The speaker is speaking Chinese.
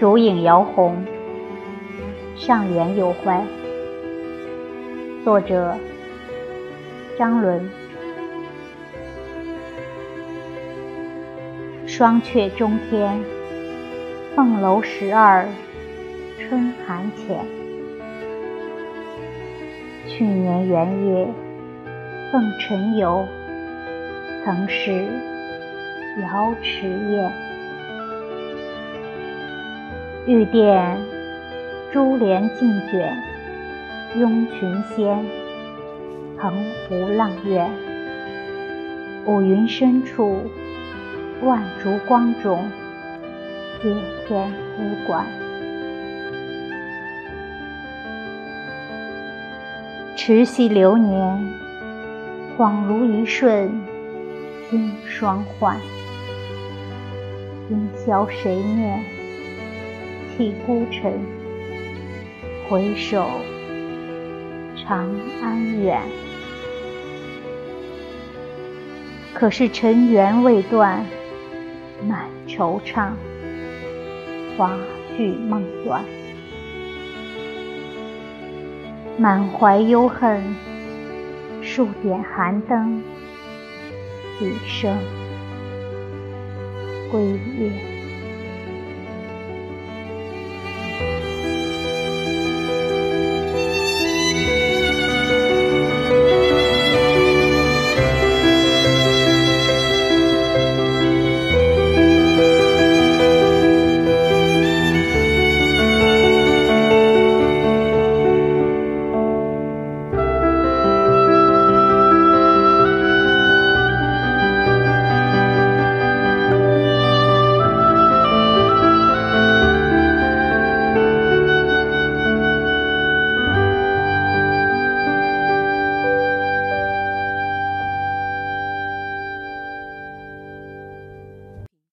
烛影摇红，上元有怀。作者：张伦。双阙中天，凤楼十二，春寒浅。去年元夜，奉晨游，曾是瑶池宴。玉殿珠帘尽卷，拥群仙，澎湖浪苑。五云深处，万烛光中，接天丝管。迟昔流年，恍如一瞬，经霜换。今宵谁念？弃孤城，回首长安远。可是尘缘未断，满惆怅，花续梦短，满怀忧恨，数点寒灯，几声归雁。